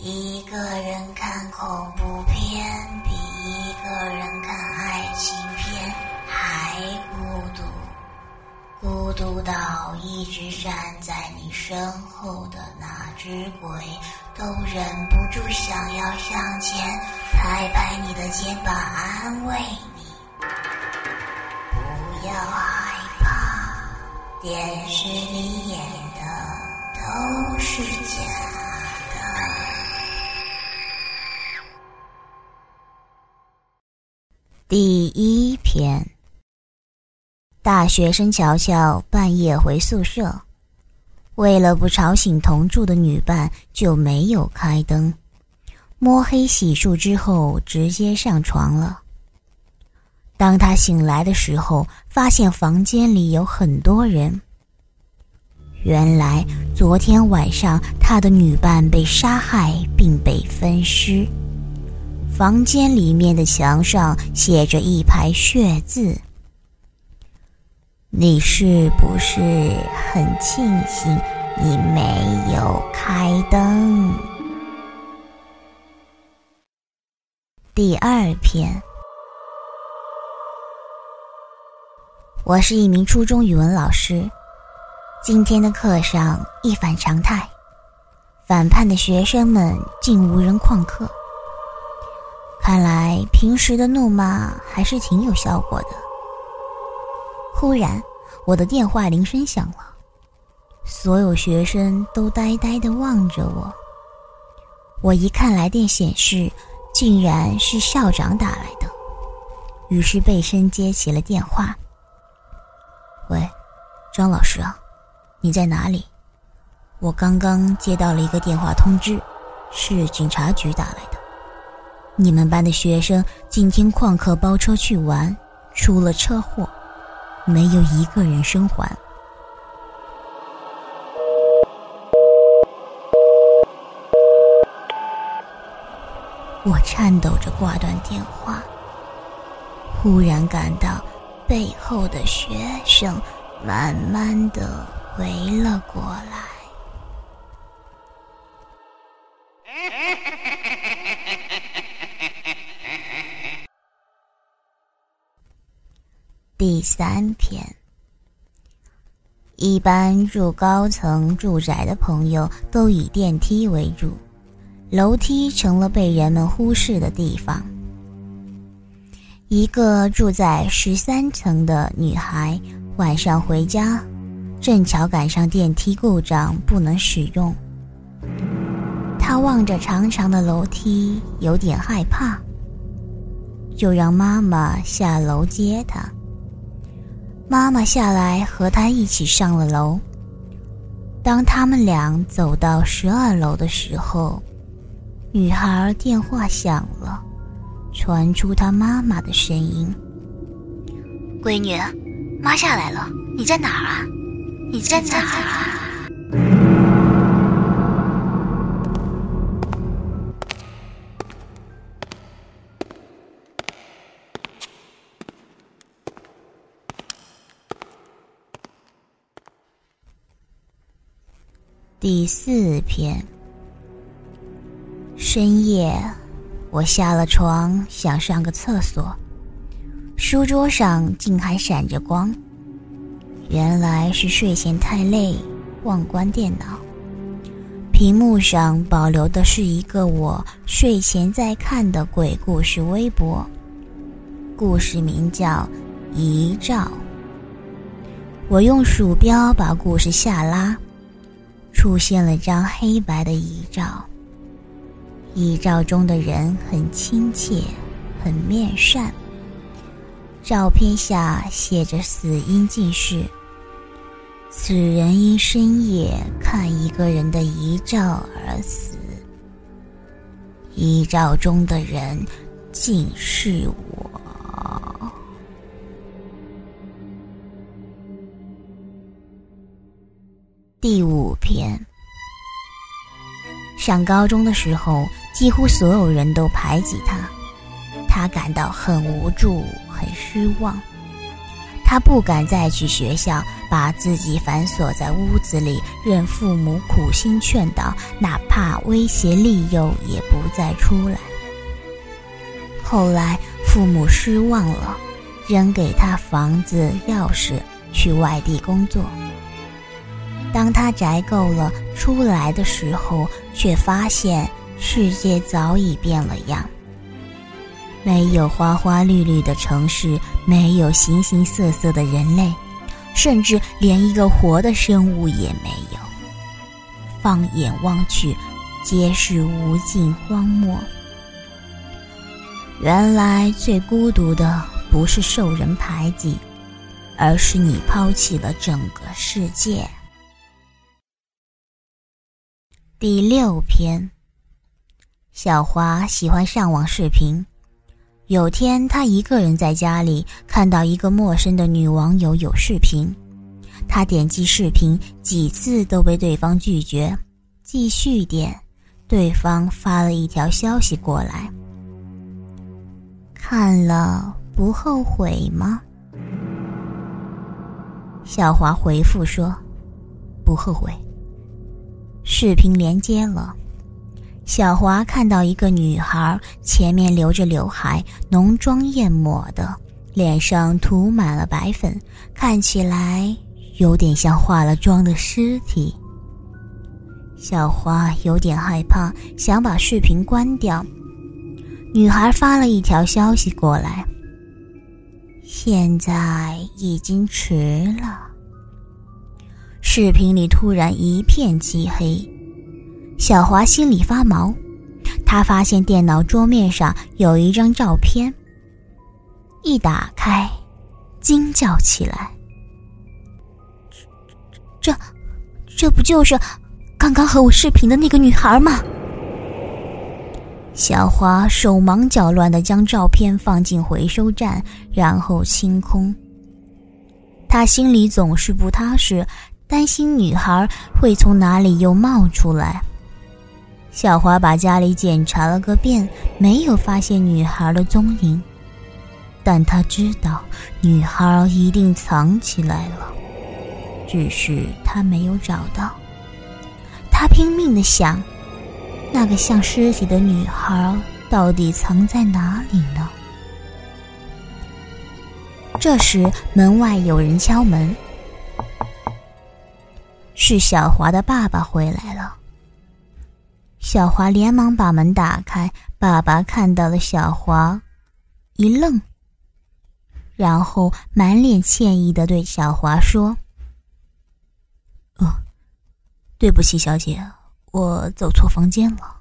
一个人看恐怖片比一个人看爱情片还孤独，孤独到一直站在你身后的那只鬼都忍不住想要上前拍拍你的肩膀安慰你。不要害怕，电视里演的都是假。第一篇。大学生乔乔半夜回宿舍，为了不吵醒同住的女伴，就没有开灯。摸黑洗漱之后，直接上床了。当他醒来的时候，发现房间里有很多人。原来昨天晚上他的女伴被杀害并被分尸。房间里面的墙上写着一排血字。你是不是很庆幸你没有开灯？第二篇，我是一名初中语文老师。今天的课上一反常态，反叛的学生们竟无人旷课。看来平时的怒骂还是挺有效果的。忽然，我的电话铃声响了，所有学生都呆呆地望着我。我一看来电显示，竟然是校长打来的，于是背身接起了电话。喂，张老师啊，你在哪里？我刚刚接到了一个电话通知，是警察局打来的。你们班的学生今天旷课包车去玩，出了车祸，没有一个人生还。我颤抖着挂断电话，忽然感到背后的学生慢慢的围了过来。第三篇。一般住高层住宅的朋友都以电梯为主，楼梯成了被人们忽视的地方。一个住在十三层的女孩晚上回家，正巧赶上电梯故障不能使用。她望着长长的楼梯，有点害怕，就让妈妈下楼接她。妈妈下来和他一起上了楼。当他们俩走到十二楼的时候，女孩电话响了，传出她妈妈的声音：“闺女，妈下来了，你在哪儿啊？你在哪儿啊？”第四篇。深夜，我下了床，想上个厕所，书桌上竟还闪着光。原来是睡前太累，忘关电脑。屏幕上保留的是一个我睡前在看的鬼故事微博，故事名叫《遗照》。我用鼠标把故事下拉。出现了张黑白的遗照。遗照中的人很亲切，很面善。照片下写着死因记事：此人因深夜看一个人的遗照而死。遗照中的人竟是我。上高中的时候，几乎所有人都排挤他，他感到很无助、很失望。他不敢再去学校，把自己反锁在屋子里，任父母苦心劝导，哪怕威胁利诱，也不再出来。后来父母失望了，扔给他房子钥匙，去外地工作。当他宅够了出来的时候，却发现世界早已变了样。没有花花绿绿的城市，没有形形色色的人类，甚至连一个活的生物也没有。放眼望去，皆是无尽荒漠。原来最孤独的不是受人排挤，而是你抛弃了整个世界。第六篇，小华喜欢上网视频。有天，他一个人在家里，看到一个陌生的女网友有视频，他点击视频几次都被对方拒绝，继续点，对方发了一条消息过来。看了不后悔吗？小华回复说：“不后悔。”视频连接了，小华看到一个女孩，前面留着刘海，浓妆艳抹的，脸上涂满了白粉，看起来有点像化了妆的尸体。小华有点害怕，想把视频关掉。女孩发了一条消息过来：“现在已经迟了。”视频里突然一片漆黑，小华心里发毛。他发现电脑桌面上有一张照片，一打开，惊叫起来：“这，这不就是刚刚和我视频的那个女孩吗？”小华手忙脚乱的将照片放进回收站，然后清空。他心里总是不踏实，担心女孩会从哪里又冒出来。小华把家里检查了个遍，没有发现女孩的踪影，但他知道女孩一定藏起来了，只是他没有找到。他拼命的想。那个像尸体的女孩到底藏在哪里呢？这时，门外有人敲门，是小华的爸爸回来了。小华连忙把门打开，爸爸看到了小华，一愣，然后满脸歉意的对小华说：“哦，对不起，小姐。”我走错房间了。